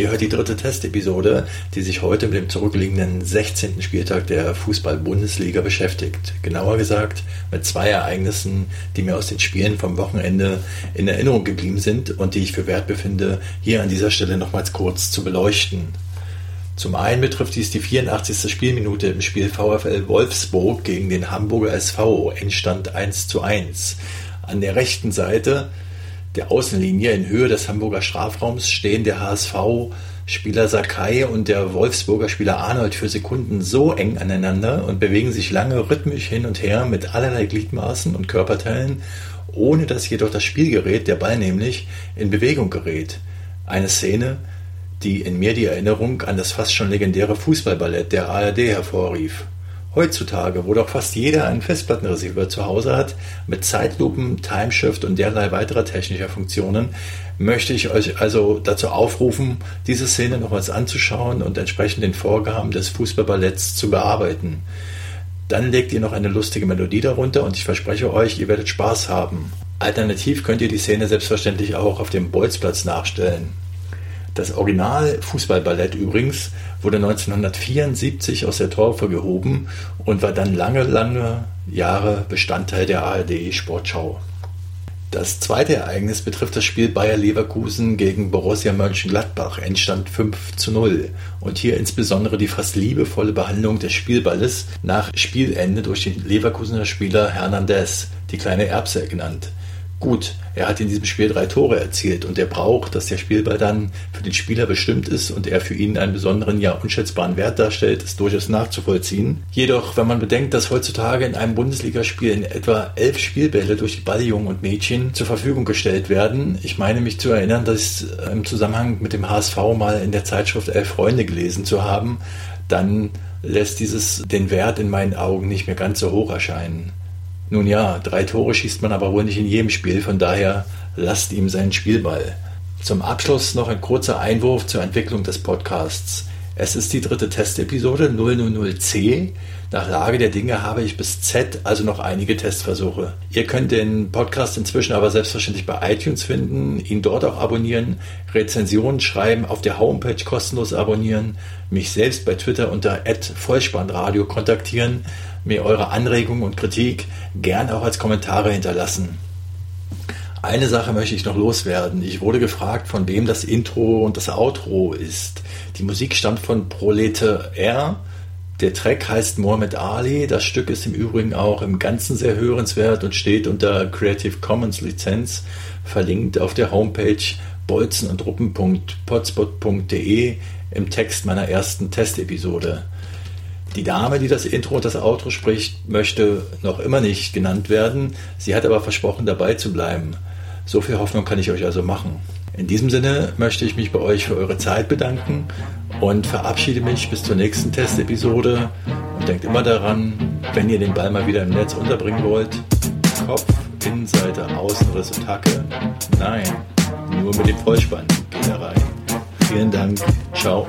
Ihr hört die dritte Testepisode, die sich heute mit dem zurückliegenden 16. Spieltag der Fußball-Bundesliga beschäftigt. Genauer gesagt mit zwei Ereignissen, die mir aus den Spielen vom Wochenende in Erinnerung geblieben sind und die ich für wert befinde, hier an dieser Stelle nochmals kurz zu beleuchten. Zum einen betrifft dies die 84. Spielminute im Spiel VfL Wolfsburg gegen den Hamburger SV, Endstand 1 zu 1. An der rechten Seite der Außenlinie in Höhe des Hamburger Strafraums stehen der HSV-Spieler Sakai und der Wolfsburger Spieler Arnold für Sekunden so eng aneinander und bewegen sich lange rhythmisch hin und her mit allerlei Gliedmaßen und Körperteilen, ohne dass jedoch das Spielgerät, der Ball nämlich, in Bewegung gerät. Eine Szene, die in mir die Erinnerung an das fast schon legendäre Fußballballett der ARD hervorrief. Heutzutage, wo doch fast jeder einen Festplattenreceiver zu Hause hat, mit Zeitlupen, Timeshift und derlei weiterer technischer Funktionen, möchte ich euch also dazu aufrufen, diese Szene nochmals anzuschauen und entsprechend den Vorgaben des Fußballballetts zu bearbeiten. Dann legt ihr noch eine lustige Melodie darunter und ich verspreche euch, ihr werdet Spaß haben. Alternativ könnt ihr die Szene selbstverständlich auch auf dem Bolzplatz nachstellen. Das Original Fußballballett übrigens wurde 1974 aus der Taufe gehoben und war dann lange, lange Jahre Bestandteil der ARD Sportschau. Das zweite Ereignis betrifft das Spiel Bayer Leverkusen gegen Borussia Mönchengladbach, Endstand 5 zu 0. Und hier insbesondere die fast liebevolle Behandlung des Spielballes nach Spielende durch den Leverkusener Spieler Hernandez, die kleine Erbse genannt. Gut, er hat in diesem Spiel drei Tore erzielt und er braucht, dass der Spielball dann für den Spieler bestimmt ist und er für ihn einen besonderen, ja unschätzbaren Wert darstellt, ist durchaus nachzuvollziehen. Jedoch, wenn man bedenkt, dass heutzutage in einem Bundesligaspiel in etwa elf Spielbälle durch die Balljungen und Mädchen zur Verfügung gestellt werden, ich meine mich zu erinnern, dass im Zusammenhang mit dem HSV mal in der Zeitschrift Elf Freunde gelesen zu haben, dann lässt dieses den Wert in meinen Augen nicht mehr ganz so hoch erscheinen. Nun ja, drei Tore schießt man aber wohl nicht in jedem Spiel, von daher lasst ihm seinen Spielball. Zum Abschluss noch ein kurzer Einwurf zur Entwicklung des Podcasts. Es ist die dritte Testepisode 000C. Nach Lage der Dinge habe ich bis Z also noch einige Testversuche. Ihr könnt den Podcast inzwischen aber selbstverständlich bei iTunes finden, ihn dort auch abonnieren, Rezensionen schreiben, auf der Homepage kostenlos abonnieren, mich selbst bei Twitter unter @vollspannradio kontaktieren mir eure Anregungen und Kritik gern auch als Kommentare hinterlassen. Eine Sache möchte ich noch loswerden. Ich wurde gefragt, von wem das Intro und das Outro ist. Die Musik stammt von Prolete R. Der Track heißt Mohammed Ali. Das Stück ist im Übrigen auch im Ganzen sehr hörenswert und steht unter Creative Commons Lizenz, verlinkt auf der Homepage bolzenundruppen.potspot.de im Text meiner ersten Testepisode. Die Dame, die das Intro und das Outro spricht, möchte noch immer nicht genannt werden. Sie hat aber versprochen, dabei zu bleiben. So viel Hoffnung kann ich euch also machen. In diesem Sinne möchte ich mich bei euch für eure Zeit bedanken und verabschiede mich bis zur nächsten Testepisode. Und denkt immer daran, wenn ihr den Ball mal wieder im Netz unterbringen wollt, Kopf, Innenseite, Außenriss und Hacke. Nein, nur mit dem Vollspann geht er rein. Vielen Dank. Ciao.